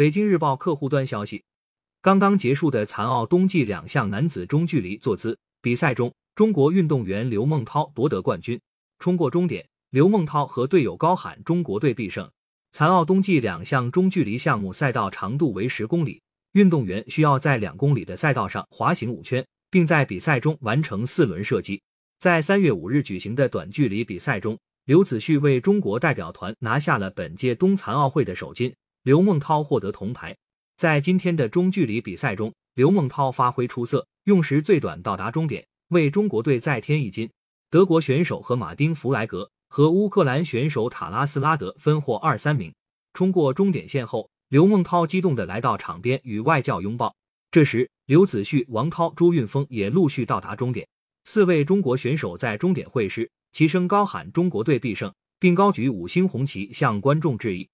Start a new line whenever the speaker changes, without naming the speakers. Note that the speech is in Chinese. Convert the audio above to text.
北京日报客户端消息，刚刚结束的残奥冬季两项男子中距离坐姿比赛中，中国运动员刘梦涛夺得冠军。冲过终点，刘梦涛和队友高喊“中国队必胜”。残奥冬季两项中距离项目赛道长度为十公里，运动员需要在两公里的赛道上滑行五圈，并在比赛中完成四轮射击。在三月五日举行的短距离比赛中，刘子旭为中国代表团拿下了本届冬残奥会的首金。刘梦涛获得铜牌。在今天的中距离比赛中，刘梦涛发挥出色，用时最短到达终点，为中国队再添一金。德国选手和马丁·弗莱格和乌克兰选手塔拉斯拉德分获二三名。冲过终点线后，刘梦涛激动地来到场边与外教拥抱。这时，刘子旭、王涛、朱运峰也陆续到达终点。四位中国选手在终点会师，齐声高喊“中国队必胜”，并高举五星红旗向观众致意。